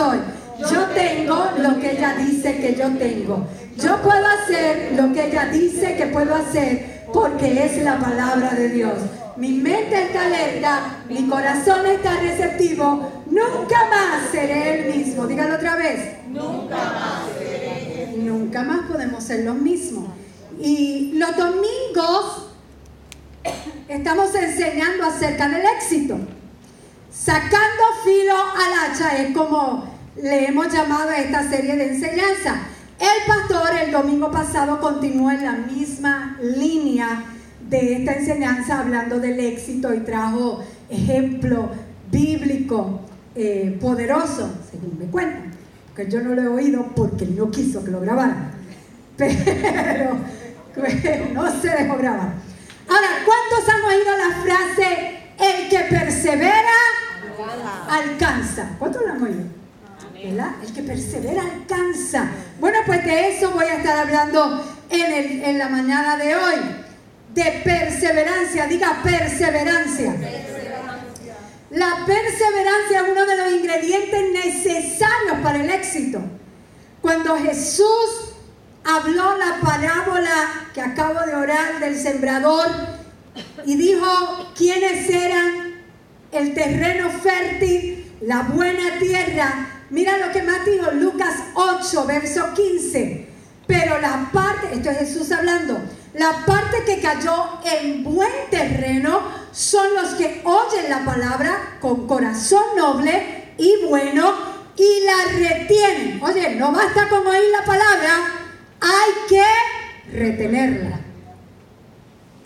soy. Yo tengo lo que ella dice que yo tengo. Yo puedo hacer lo que ella dice que puedo hacer porque es la palabra de Dios. Mi mente está alerta, mi corazón está receptivo. Nunca más seré el mismo. Dígalo otra vez. Nunca más seré. Nunca más podemos ser los mismos. Y los domingos estamos enseñando acerca del éxito. Sacando filo al hacha es como le hemos llamado a esta serie de enseñanza. El pastor el domingo pasado continuó en la misma línea de esta enseñanza hablando del éxito y trajo ejemplo bíblico eh, poderoso, según me cuentan, porque yo no lo he oído porque no quiso que lo grabara, pero no se dejó grabar. Ahora, ¿cuántos han oído la frase, el que persevera alcanza? ¿Cuántos lo han oído? ¿Verdad? El que persevera alcanza. Bueno, pues de eso voy a estar hablando en, en la mañana de hoy. De perseverancia, diga perseverancia. La perseverancia es uno de los ingredientes necesarios para el éxito. Cuando Jesús habló la parábola que acabo de orar del sembrador y dijo quiénes eran el terreno fértil, la buena tierra. Mira lo que más dijo Lucas 8, verso 15. Pero la parte, esto es Jesús hablando, la parte que cayó en buen terreno son los que oyen la palabra con corazón noble y bueno y la retienen. Oye, no basta con oír la palabra, hay que retenerla.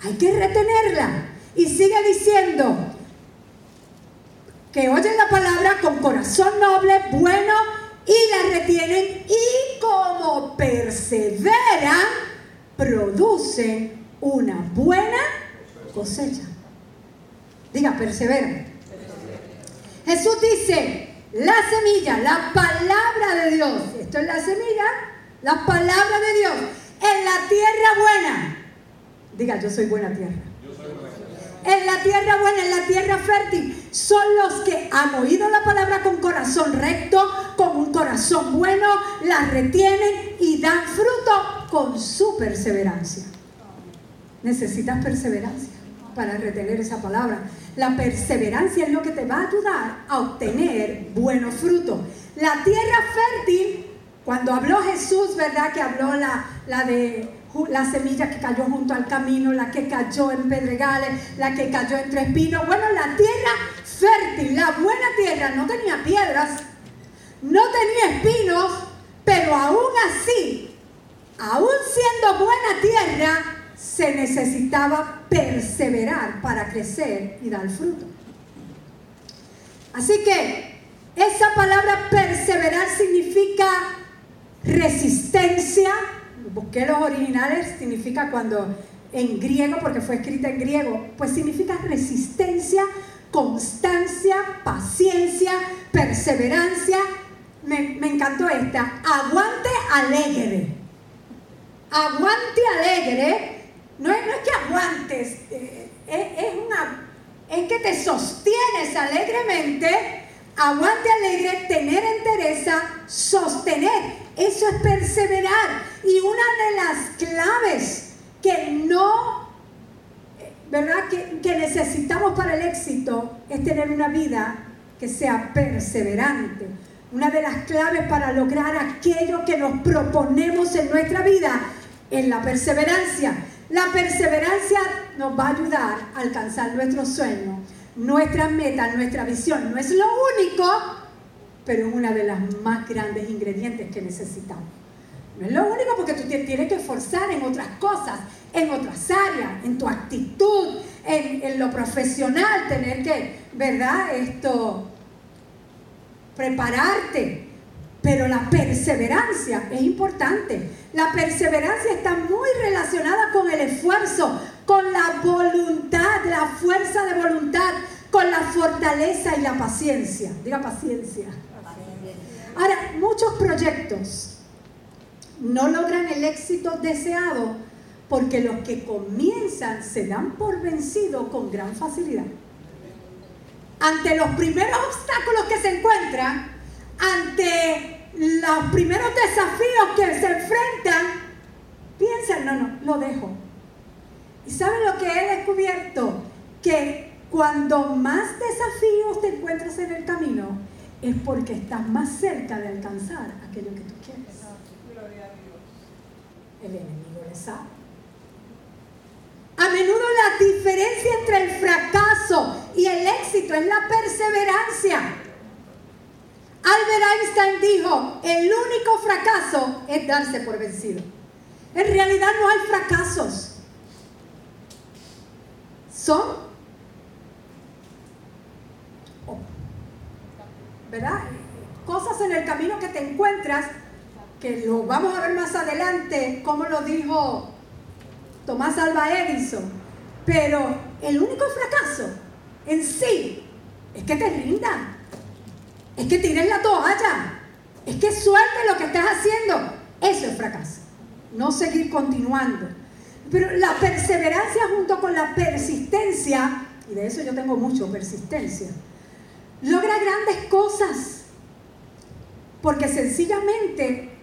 Hay que retenerla. Y sigue diciendo que oyen la palabra con corazón noble, bueno, y la retienen y como perseveran, producen una buena cosecha. Diga, persevera. Jesús dice, la semilla, la palabra de Dios, esto es la semilla, la palabra de Dios en la tierra buena. Diga, yo soy buena tierra. En la tierra buena, en la tierra fértil, son los que han oído la palabra con corazón recto, con un corazón bueno, la retienen y dan fruto con su perseverancia. Necesitas perseverancia para retener esa palabra. La perseverancia es lo que te va a ayudar a obtener buenos frutos. La tierra fértil cuando habló Jesús, ¿verdad? Que habló la, la de la semilla que cayó junto al camino, la que cayó en pedregales, la que cayó entre espinos. Bueno, la tierra fértil, la buena tierra, no tenía piedras, no tenía espinos, pero aún así, aún siendo buena tierra, se necesitaba perseverar para crecer y dar fruto. Así que esa palabra perseverar significa Resistencia, busqué los originales, significa cuando en griego, porque fue escrita en griego, pues significa resistencia, constancia, paciencia, perseverancia. Me, encantó esta. Aguante alegre. Aguante alegre. No es, no es que aguantes, eh, es, una, es que te sostienes alegremente. Aguante alegre, tener entereza, sostener. Eso es perseverar. Y una de las claves que no, ¿verdad? Que, necesitamos para el éxito es tener una vida que sea perseverante. Una de las claves para lograr aquello que nos proponemos en nuestra vida es la perseverancia. La perseverancia nos va a ayudar a alcanzar nuestros sueños, nuestras metas, nuestra visión. No es lo único, pero es una de las más grandes ingredientes que necesitamos. No es lo único porque tú te tienes que esforzar en otras cosas, en otras áreas, en tu actitud, en, en lo profesional, tener que, ¿verdad? Esto, prepararte. Pero la perseverancia es importante. La perseverancia está muy relacionada con el esfuerzo, con la voluntad, la fuerza de voluntad, con la fortaleza y la paciencia. Diga paciencia. Ahora, muchos proyectos no logran el éxito deseado porque los que comienzan se dan por vencidos con gran facilidad. Ante los primeros obstáculos que se encuentran, ante los primeros desafíos que se enfrentan, piensan, no, no, lo dejo. ¿Y saben lo que he descubierto? Que cuando más desafíos te encuentras en el camino, es porque estás más cerca de alcanzar aquello que tú quieres. El enemigo le sabe. A menudo la diferencia entre el fracaso y el éxito es la perseverancia. Albert Einstein dijo, el único fracaso es darse por vencido. En realidad no hay fracasos. Son, ¿verdad? Cosas en el camino que te encuentras, que lo vamos a ver más adelante, como lo dijo Tomás Alba Edison. Pero el único fracaso en sí es que te rindan, es que tires la toalla, es que suelte lo que estás haciendo. Eso es fracaso, no seguir continuando. Pero la perseverancia junto con la persistencia, y de eso yo tengo mucho, persistencia, logra grandes cosas. Porque sencillamente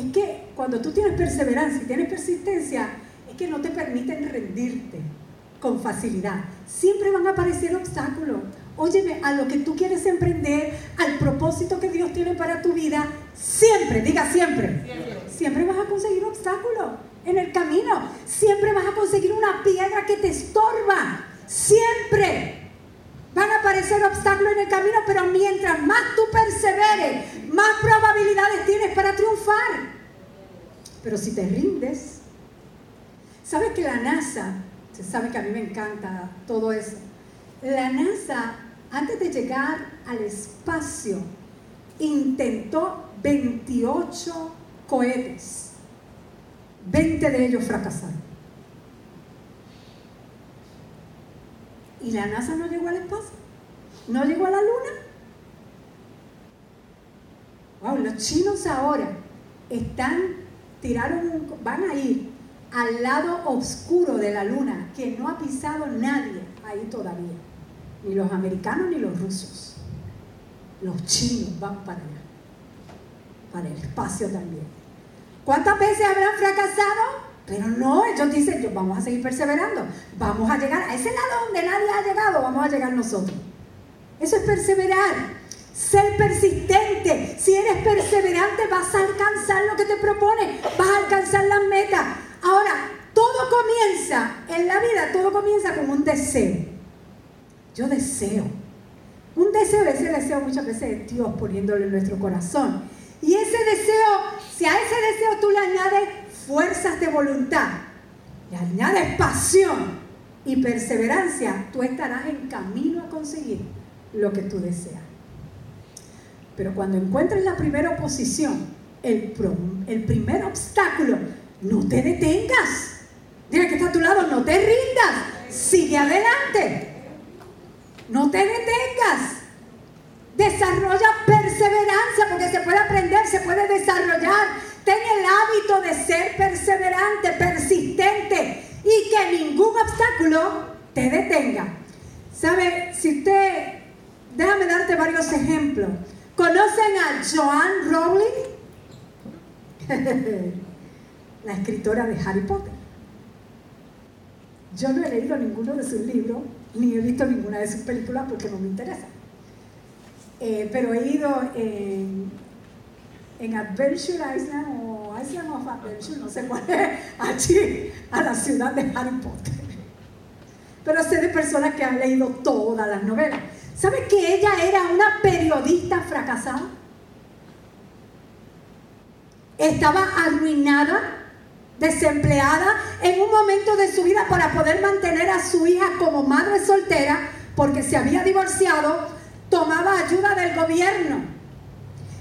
es que cuando tú tienes perseverancia y tienes persistencia, es que no te permiten rendirte con facilidad. Siempre van a aparecer obstáculos. Óyeme, a lo que tú quieres emprender, al propósito que Dios tiene para tu vida, siempre, diga siempre, siempre, siempre vas a conseguir obstáculos en el camino. Siempre vas a conseguir una piedra que te estorba. Siempre van a aparecer obstáculos en el camino, pero mientras más tú perseveres, más probabilidades tienes para triunfar. Pero si te rindes, ¿sabes que la NASA sabe que a mí me encanta todo eso. La NASA, antes de llegar al espacio, intentó 28 cohetes. 20 de ellos fracasaron. ¿Y la NASA no llegó al espacio? ¿No llegó a la luna? Wow, los chinos ahora están, tiraron, van a ir al lado oscuro de la luna que no ha pisado nadie ahí todavía. Ni los americanos ni los rusos. Los chinos van para allá, para el espacio también. ¿Cuántas veces habrán fracasado? Pero no, ellos dicen, vamos a seguir perseverando, vamos a llegar a ese lado donde nadie ha llegado, vamos a llegar nosotros. Eso es perseverar. Ser persistente. Si eres perseverante, vas a alcanzar lo que te propones, vas a alcanzar las metas. Ahora, todo comienza, en la vida todo comienza con un deseo. Yo deseo. Un deseo, ese deseo muchas veces es Dios poniéndolo en nuestro corazón. Y ese deseo, si a ese deseo tú le añades fuerzas de voluntad, le añades pasión y perseverancia, tú estarás en camino a conseguir lo que tú deseas. Pero cuando encuentres la primera oposición, el, el primer obstáculo, no te detengas. Dile que está a tu lado, no te rindas. Sigue adelante. No te detengas. Desarrolla perseverancia porque se puede aprender, se puede desarrollar. El hábito de ser perseverante, persistente y que ningún obstáculo te detenga. ¿Sabe? Si usted, déjame darte varios ejemplos. ¿Conocen a Joan Rowling? la escritora de Harry Potter. Yo no he leído ninguno de sus libros, ni he visto ninguna de sus películas porque no me interesa. Eh, pero he ido en, en, Adventure Island o Island of Adventure, no sé cuál es, allí a la ciudad de Harry Potter. Pero sé de personas que han leído todas las novelas. ¿Sabe que ella era una periodista fracasada? Estaba arruinada desempleada en un momento de su vida para poder mantener a su hija como madre soltera porque se había divorciado, tomaba ayuda del gobierno.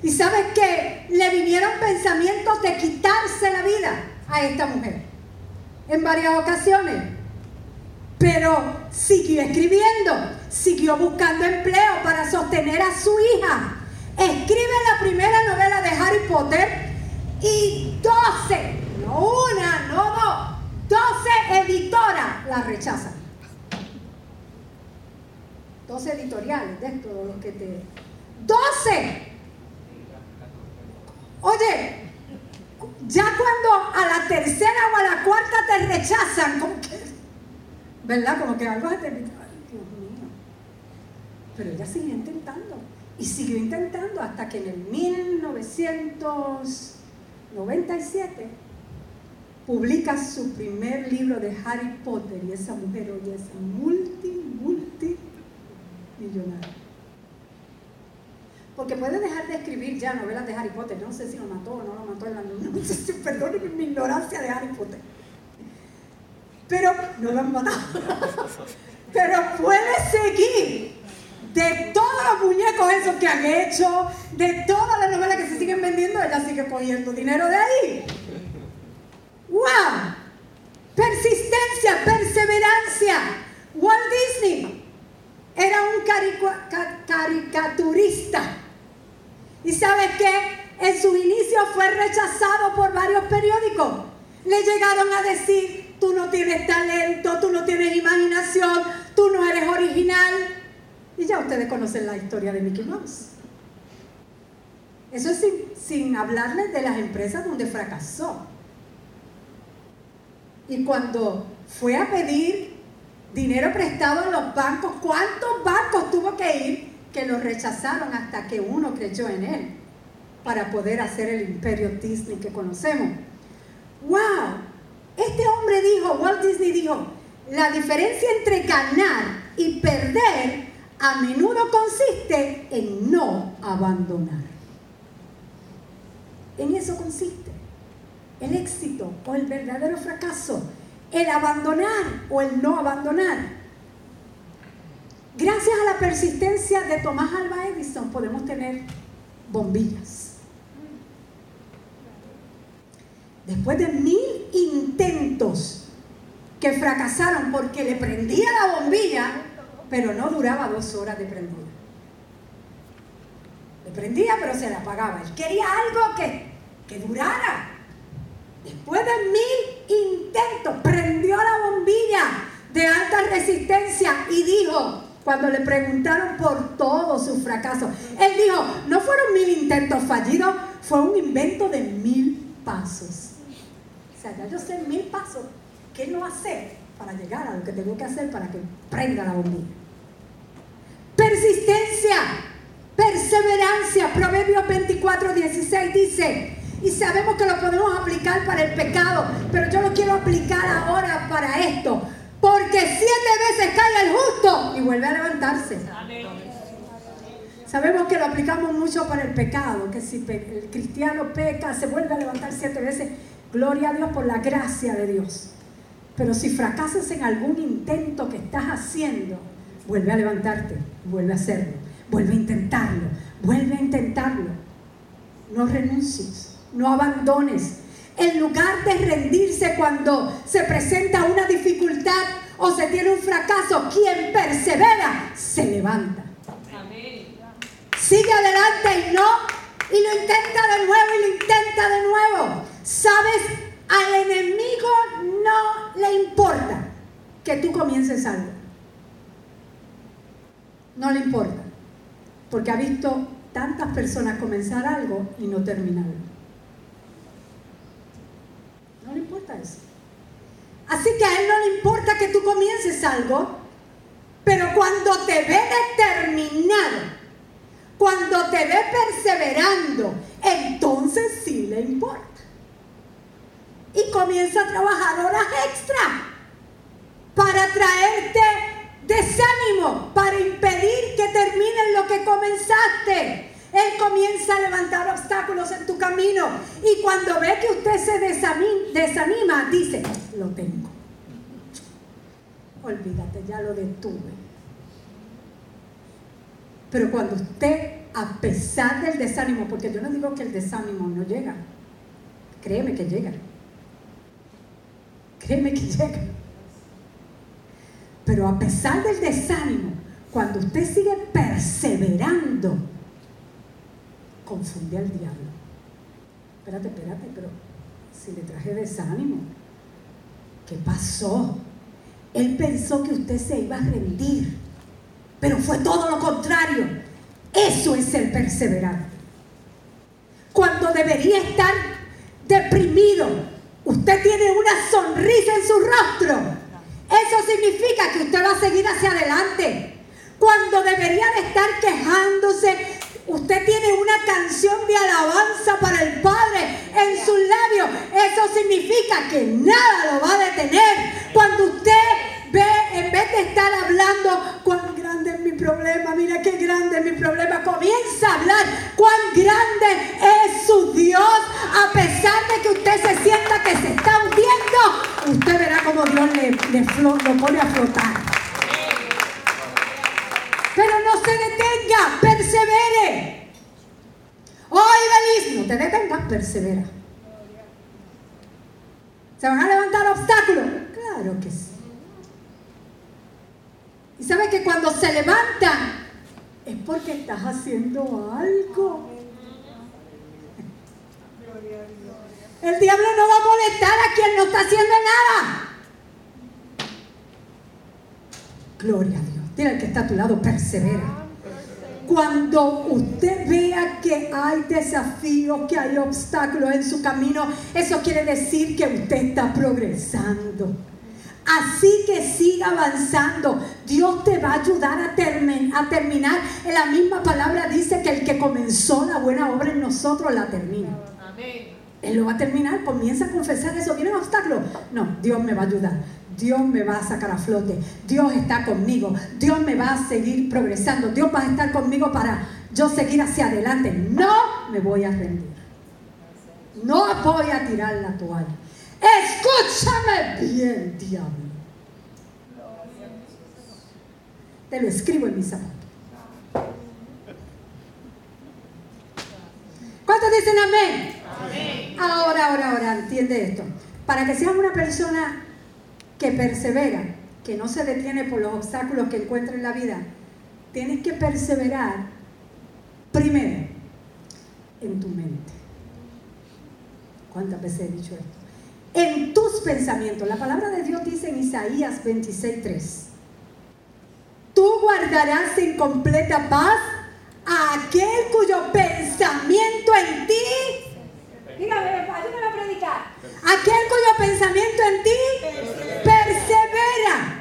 Y sabes que le vinieron pensamientos de quitarse la vida a esta mujer en varias ocasiones. Pero siguió escribiendo, siguió buscando empleo para sostener a su hija. Escribe la primera novela de Harry Potter y 12, no una, no dos, 12 editoras la rechazan. 12 editoriales de estos los que te... 12 Oye, ya cuando a la tercera o a la cuarta te rechazan, ¿verdad? Como que algo te... Dios mío. Pero ella siguió intentando. Y siguió intentando hasta que en el 1997 publica su primer libro de Harry Potter y esa mujer hoy es multi, multi millonaria. Porque puede dejar de escribir ya novelas de Harry Potter. No sé si lo mató o no lo mató en la si, perdónenme mi ignorancia de Harry Potter. Pero no lo han matado. Pero puede seguir de todos los muñecos esos que han hecho, de todas las novelas que se siguen vendiendo, ella sigue cogiendo dinero de ahí. ¡Wow! Persistencia, perseverancia. Walt Disney era un caricaturista ¿Y sabes qué? En su inicio fue rechazado por varios periódicos. Le llegaron a decir, tú no tienes talento, tú no tienes imaginación, tú no eres original. Y ya ustedes conocen la historia de Mickey Mouse. Eso es sin, sin hablarles de las empresas donde fracasó. Y cuando fue a pedir dinero prestado en los bancos, ¿cuántos bancos tuvo que ir que lo rechazaron hasta que uno creyó en él para poder hacer el imperio Disney que conocemos. ¡Wow! Este hombre dijo, Walt Disney dijo, la diferencia entre ganar y perder a menudo consiste en no abandonar. En eso consiste el éxito o el verdadero fracaso, el abandonar o el no abandonar. Gracias a la persistencia de Tomás Alba Edison podemos tener bombillas. Después de mil intentos que fracasaron porque le prendía la bombilla, pero no duraba dos horas de prendida. Le prendía, pero se le apagaba. Él quería algo que, que durara. Después de mil intentos, prendió la bombilla de alta resistencia y dijo, cuando le preguntaron por todo su fracaso. Él dijo, no fueron mil intentos fallidos, fue un invento de mil pasos. O sea, ya yo sé mil pasos qué no hacer para llegar a lo que tengo que hacer para que prenda la bombilla. Persistencia, perseverancia. Proverbios 24, 16 dice, y sabemos que lo podemos aplicar para el pecado, pero yo lo quiero aplicar ahora para esto. Porque siete veces cae el justo y vuelve a levantarse. Sabemos que lo aplicamos mucho para el pecado, que si el cristiano peca, se vuelve a levantar siete veces. Gloria a Dios por la gracia de Dios. Pero si fracasas en algún intento que estás haciendo, vuelve a levantarte, vuelve a hacerlo, vuelve a intentarlo, vuelve a intentarlo. No renuncies, no abandones, en lugar de rendirse cuando se presenta una dificultad o se tiene un fracaso, quien persevera se levanta. Sigue adelante y no, y lo intenta de nuevo y lo intenta de nuevo. ¿Sabes? Al enemigo no le importa que tú comiences algo. No le importa. Porque ha visto tantas personas comenzar algo y no terminarlo. No le importa eso. Así que a él no le importa que tú comiences algo, pero cuando te ve determinado, cuando te ve perseverando, entonces sí le importa. Y comienza a trabajar horas extra para traerte desánimo, para impedir que termines lo que comenzaste. Él comienza a levantar obstáculos en tu camino. Y cuando ve que usted se desanima, dice, lo tengo. Olvídate, ya lo detuve. Pero cuando usted, a pesar del desánimo, porque yo no digo que el desánimo no llega, créeme que llega. Créeme que llega. Pero a pesar del desánimo, cuando usted sigue perseverando, confunde al diablo. Espérate, espérate, pero si le traje desánimo, ¿qué pasó? Él pensó que usted se iba a rendir. pero fue todo lo contrario. Eso es el perseverar. Cuando debería estar deprimido, usted tiene una sonrisa en su rostro. Eso significa que usted va a seguir hacia adelante. Cuando debería de estar quejándose, usted tiene una canción de alabanza para el Padre en sus labios. Eso significa que nada lo va a detener. Cuando usted ve, en vez de estar hablando cuán grande es mi problema, mira qué grande es mi problema, comienza a hablar cuán grande es su Dios. A pesar de que usted se sienta que se está hundiendo, usted verá como Dios le, le lo pone a flotar. Pero no se detenga, persevere. Hoy Belis, no te detengas, persevera. ¿Se van a levantar obstáculos? Claro que sí. Y sabes que cuando se levantan es porque estás haciendo algo. El diablo no va a molestar a quien no está haciendo nada. Gloria a Dios. Dile al que está a tu lado, persevera. Cuando usted vea que hay desafíos, que hay obstáculos en su camino, eso quiere decir que usted está progresando. Así que siga avanzando. Dios te va a ayudar a, a terminar. En la misma palabra dice que el que comenzó la buena obra en nosotros la termina. Él lo va a terminar. Comienza a confesar eso. ¿Viene un obstáculo? No, Dios me va a ayudar. Dios me va a sacar a flote, Dios está conmigo, Dios me va a seguir progresando, Dios va a estar conmigo para yo seguir hacia adelante. No me voy a rendir. No voy a tirar la toalla. Escúchame bien, diablo. Te lo escribo en mi zapato. ¿Cuántos dicen amén? amén? Ahora, ahora, ahora, entiende esto. Para que seas una persona que persevera, que no se detiene por los obstáculos que encuentra en la vida, tienes que perseverar primero en tu mente. ¿Cuántas veces he dicho esto? En tus pensamientos. La palabra de Dios dice en Isaías 26:3. Tú guardarás en completa paz a aquel cuyo pensamiento en ti. Dígame, ayúdame a predicar. Aquel cuyo pensamiento en ti persevera.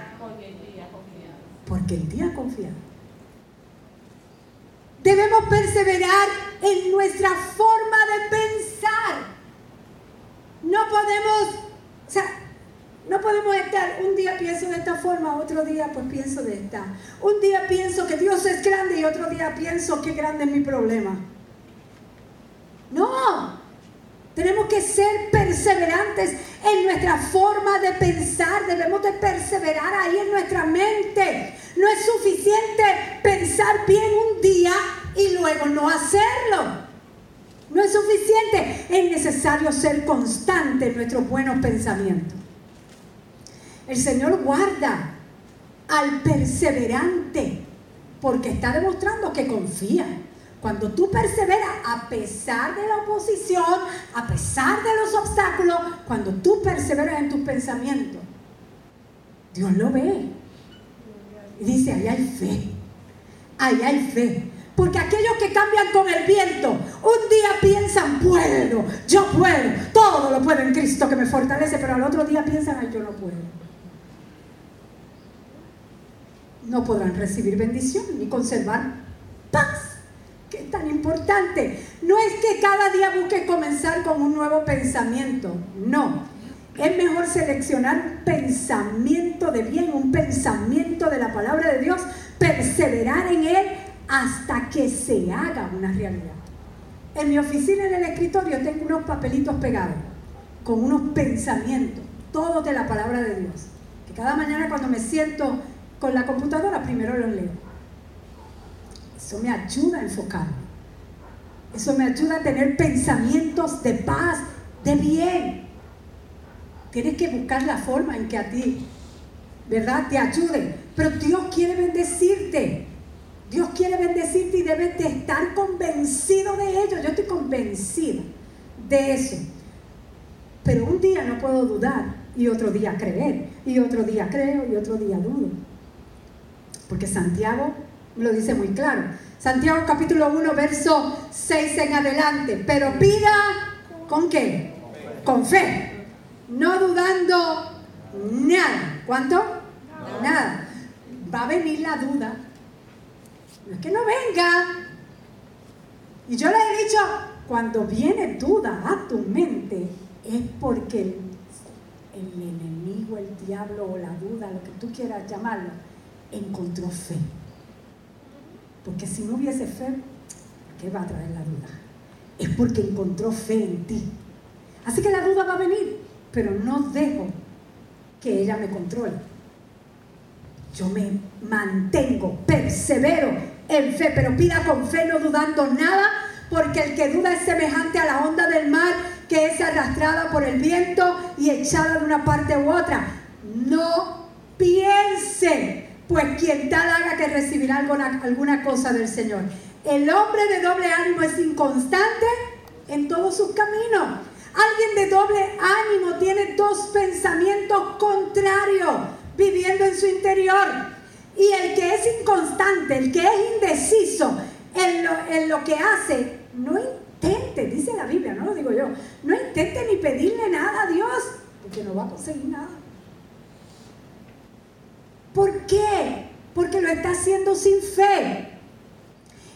Porque el día confía. Debemos perseverar en nuestra forma de pensar. No podemos, o sea, no podemos estar, un día pienso de esta forma, otro día pues pienso de esta. Un día pienso que Dios es grande y otro día pienso que grande es mi problema. No, tenemos que ser perseverantes en nuestra forma de pensar. Debemos de perseverar ahí en nuestra mente. No es suficiente pensar bien un día y luego no hacerlo. No es suficiente. Es necesario ser constante en nuestros buenos pensamientos. El Señor guarda al perseverante porque está demostrando que confía. Cuando tú perseveras a pesar de la oposición, a pesar de los obstáculos, cuando tú perseveras en tus pensamientos, Dios lo ve. Y dice, ahí hay fe. Ahí hay fe. Porque aquellos que cambian con el viento, un día piensan, puedo, yo puedo, todo lo puedo en Cristo que me fortalece, pero al otro día piensan, ay, yo no puedo. No podrán recibir bendición ni conservar paz que es tan importante. No es que cada día busques comenzar con un nuevo pensamiento, no. Es mejor seleccionar un pensamiento de bien, un pensamiento de la palabra de Dios, perseverar en él hasta que se haga una realidad. En mi oficina, en el escritorio, tengo unos papelitos pegados con unos pensamientos, todos de la palabra de Dios. Que cada mañana cuando me siento con la computadora, primero los leo eso me ayuda a enfocarme. Eso me ayuda a tener pensamientos de paz, de bien. Tienes que buscar la forma en que a ti, ¿verdad? Te ayude. Pero Dios quiere bendecirte. Dios quiere bendecirte y debes de estar convencido de ello. Yo estoy convencido de eso. Pero un día no puedo dudar y otro día creer. Y otro día creo y otro día dudo. Porque Santiago lo dice muy claro. Santiago capítulo 1, verso 6 en adelante. Pero pida con qué? Con fe. No dudando nada. ¿Cuánto? Nada. Va a venir la duda. No es que no venga. Y yo le he dicho, cuando viene duda a tu mente, es porque el, el enemigo, el diablo o la duda, lo que tú quieras llamarlo, encontró fe. Porque si no hubiese fe, ¿qué va a traer la duda? Es porque encontró fe en ti. Así que la duda va a venir, pero no dejo que ella me controle. Yo me mantengo, persevero en fe, pero pida con fe, no dudando nada, porque el que duda es semejante a la onda del mar que es arrastrada por el viento y echada de una parte u otra. No piense, pues quien tal haga que recibirá alguna, alguna cosa del Señor. El hombre de doble ánimo es inconstante en todos sus caminos. Alguien de doble ánimo tiene dos pensamientos contrarios viviendo en su interior. Y el que es inconstante, el que es indeciso en lo, en lo que hace, no intente, dice la Biblia, no lo digo yo, no intente ni pedirle nada a Dios, porque no va a conseguir nada. ¿Por qué? Porque lo está haciendo sin fe.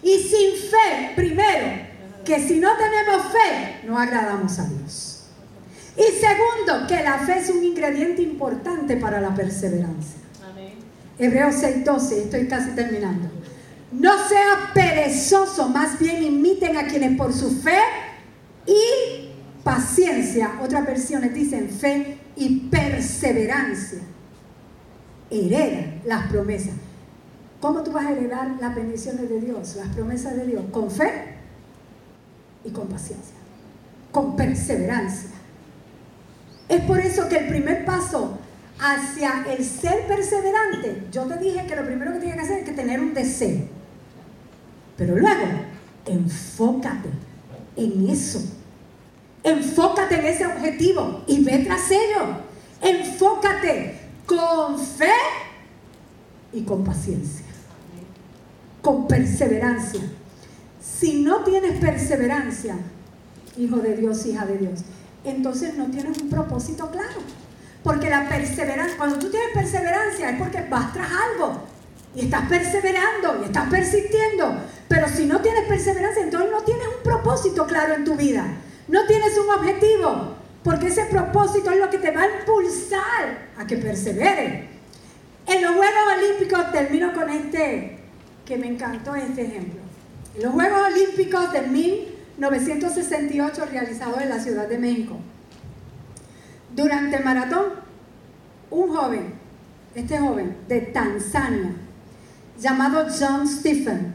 Y sin fe, primero, que si no tenemos fe, no agradamos a Dios. Y segundo, que la fe es un ingrediente importante para la perseverancia. Amén. Hebreos 6:12, estoy casi terminando. No sea perezoso, más bien imiten a quienes por su fe y paciencia, otras versiones dicen fe y perseverancia, heredan las promesas. ¿Cómo tú vas a heredar las bendiciones de Dios, las promesas de Dios? Con fe y con paciencia, con perseverancia. Es por eso que el primer paso hacia el ser perseverante, yo te dije que lo primero que tienes que hacer es que tener un deseo. Pero luego, enfócate en eso. Enfócate en ese objetivo y ve tras ello. Enfócate con fe y con paciencia. Con perseverancia. Si no tienes perseverancia, hijo de Dios, hija de Dios, entonces no tienes un propósito claro. Porque la perseverancia, cuando tú tienes perseverancia es porque vas tras algo y estás perseverando y estás persistiendo. Pero si no tienes perseverancia, entonces no tienes un propósito claro en tu vida. No tienes un objetivo. Porque ese propósito es lo que te va a impulsar a que persevere. En los Juegos Olímpicos, termino con este, que me encantó este ejemplo. En los Juegos Olímpicos de 1968 realizados en la Ciudad de México. Durante el maratón, un joven, este joven de Tanzania, llamado John Stephen,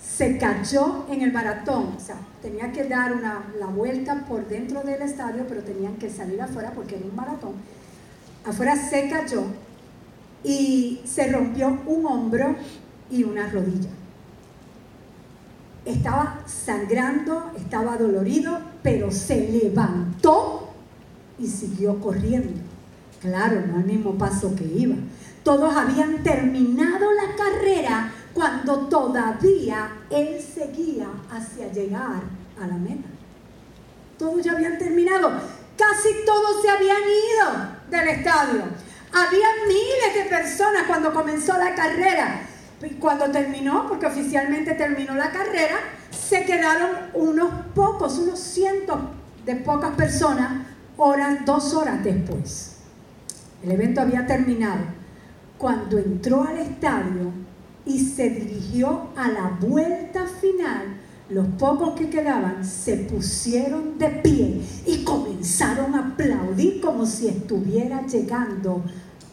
se cayó en el maratón. O sea, tenía que dar una, la vuelta por dentro del estadio, pero tenían que salir afuera porque era un maratón. Afuera se cayó y se rompió un hombro y una rodilla. Estaba sangrando, estaba dolorido, pero se levantó y siguió corriendo. Claro, no al mismo paso que iba. Todos habían terminado la carrera cuando todavía él seguía hacia llegar a la meta. Todos ya habían terminado. Casi todos se habían ido del estadio. Había miles de personas cuando comenzó la carrera. Y cuando terminó, porque oficialmente terminó la carrera, se quedaron unos pocos, unos cientos de pocas personas, horas, dos horas después. El evento había terminado. Cuando entró al estadio, y se dirigió a la vuelta final, los pocos que quedaban se pusieron de pie y comenzaron a aplaudir como si estuviera llegando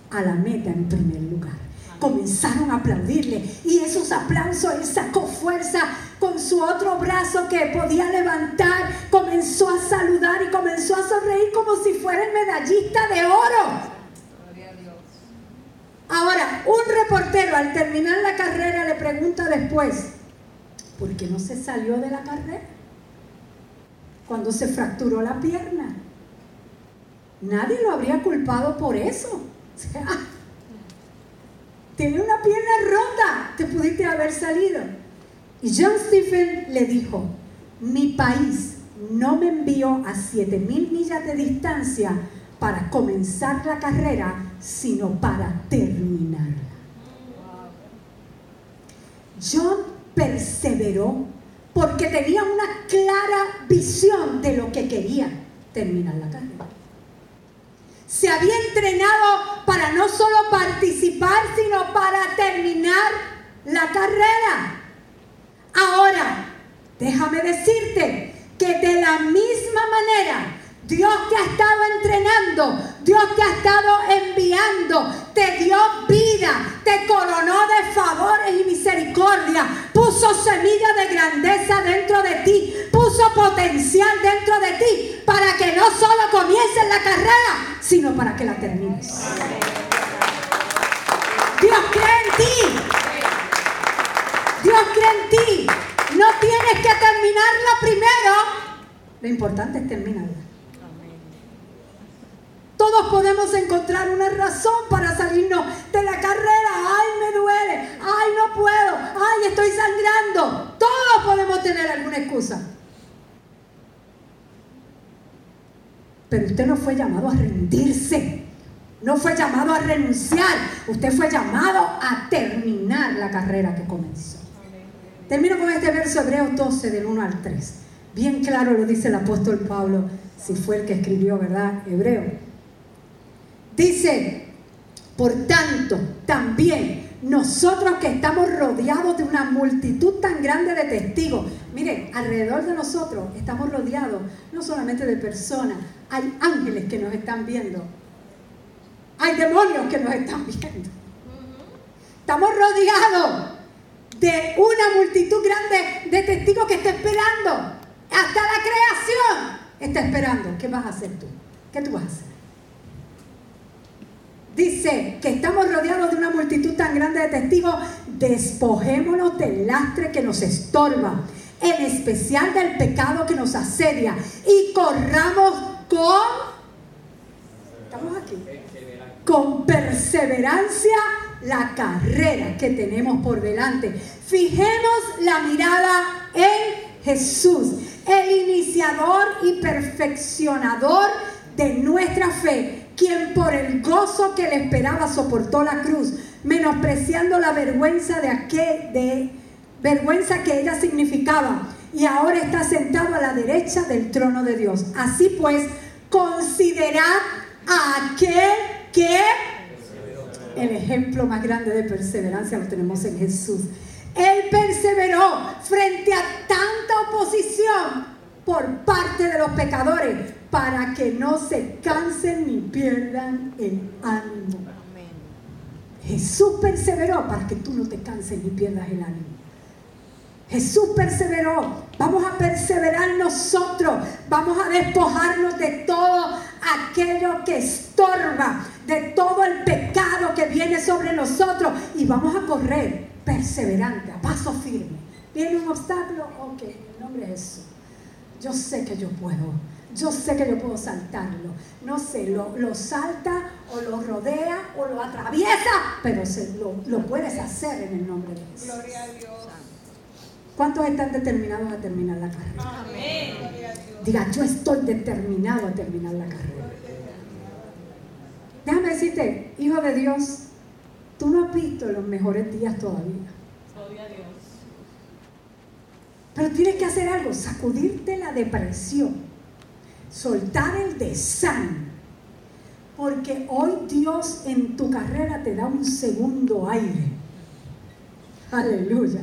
a la meta en primer lugar. Comenzaron a aplaudirle y esos aplausos él sacó fuerza con su otro brazo que podía levantar, comenzó a saludar y comenzó a sonreír como si fuera el medallista de oro. Ahora, un reportero al terminar la carrera le pregunta después, ¿por qué no se salió de la carrera? Cuando se fracturó la pierna. Nadie lo habría culpado por eso. tenía una pierna rota, te pudiste haber salido. Y John Stephen le dijo, mi país no me envió a 7000 millas de distancia para comenzar la carrera, sino para terminarla. John perseveró porque tenía una clara visión de lo que quería terminar la carrera. Se había entrenado para no solo participar, sino para terminar la carrera. Ahora, déjame decirte que de la misma manera Dios te ha estado entrenando, Dios te ha te dio vida, te coronó de favores y misericordia, puso semilla de grandeza dentro de ti, puso potencial dentro de ti para que no solo comiences la carrera, sino para que la termines. Dios cree en ti. Dios cree en ti. No tienes que terminarla primero. Lo importante es terminarla. Todos podemos encontrar una razón para salirnos de la carrera. Ay, me duele. Ay, no puedo. Ay, estoy sangrando. Todos podemos tener alguna excusa. Pero usted no fue llamado a rendirse. No fue llamado a renunciar. Usted fue llamado a terminar la carrera que comenzó. Termino con este verso Hebreos 12 del 1 al 3. Bien claro lo dice el apóstol Pablo, si fue el que escribió, ¿verdad? Hebreo. Dice, por tanto, también nosotros que estamos rodeados de una multitud tan grande de testigos, miren, alrededor de nosotros estamos rodeados no solamente de personas, hay ángeles que nos están viendo, hay demonios que nos están viendo. Estamos rodeados de una multitud grande de testigos que está esperando. Hasta la creación está esperando. ¿Qué vas a hacer tú? ¿Qué tú vas a hacer? Dice que estamos rodeados de una multitud tan grande de testigos, despojémonos del lastre que nos estorba, en especial del pecado que nos asedia, y corramos con, estamos aquí, con perseverancia la carrera que tenemos por delante. Fijemos la mirada en Jesús, el iniciador y perfeccionador de nuestra fe quien por el gozo que le esperaba soportó la cruz, menospreciando la vergüenza de aquel, de vergüenza que ella significaba, y ahora está sentado a la derecha del trono de Dios. Así pues, considerad a aquel que el ejemplo más grande de perseverancia lo tenemos en Jesús. Él perseveró frente a tanta oposición por parte de los pecadores para que no se cansen ni pierdan el ánimo. Jesús perseveró para que tú no te canses ni pierdas el ánimo. Jesús perseveró. Vamos a perseverar nosotros. Vamos a despojarnos de todo aquello que estorba, de todo el pecado que viene sobre nosotros. Y vamos a correr perseverante, a paso firme. ¿Viene un obstáculo? Ok, en nombre de Jesús. Yo sé que yo puedo. Yo sé que yo puedo saltarlo. No sé, lo, salta o lo rodea o lo atraviesa, pero se, lo, puedes hacer en el nombre de Jesús. Gloria a Dios. ¿Cuántos están determinados a terminar la carrera? Amén. Diga, yo estoy determinado a terminar la carrera. Déjame decirte, hijo de Dios, tú no has visto los mejores días todavía. Gloria a Dios. Pero tienes que hacer algo, sacudirte la depresión soltar el desánimo. Porque hoy Dios en tu carrera te da un segundo aire. Aleluya.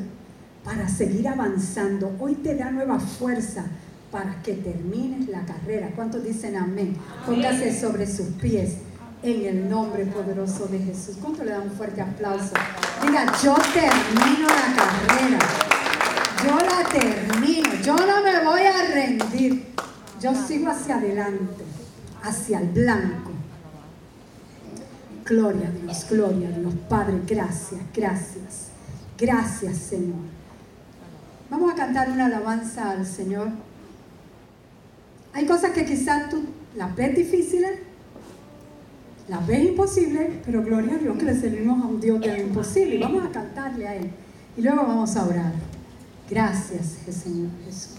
Para seguir avanzando. Hoy te da nueva fuerza para que termines la carrera. ¿Cuántos dicen amén? Póngase sobre sus pies en el nombre poderoso de Jesús. ¿Cuánto le da un fuerte aplauso? Diga, yo termino la carrera. Yo la termino. Yo no me voy a rendir. Yo sigo hacia adelante, hacia el blanco. Gloria a Dios, gloria a Dios. Padre, gracias, gracias. Gracias, Señor. Vamos a cantar una alabanza al Señor. Hay cosas que quizás tú las ves difíciles. Las ves imposibles, pero gloria a Dios que le servimos a un Dios de lo imposible. Vamos a cantarle a Él. Y luego vamos a orar. Gracias, Señor Jesús.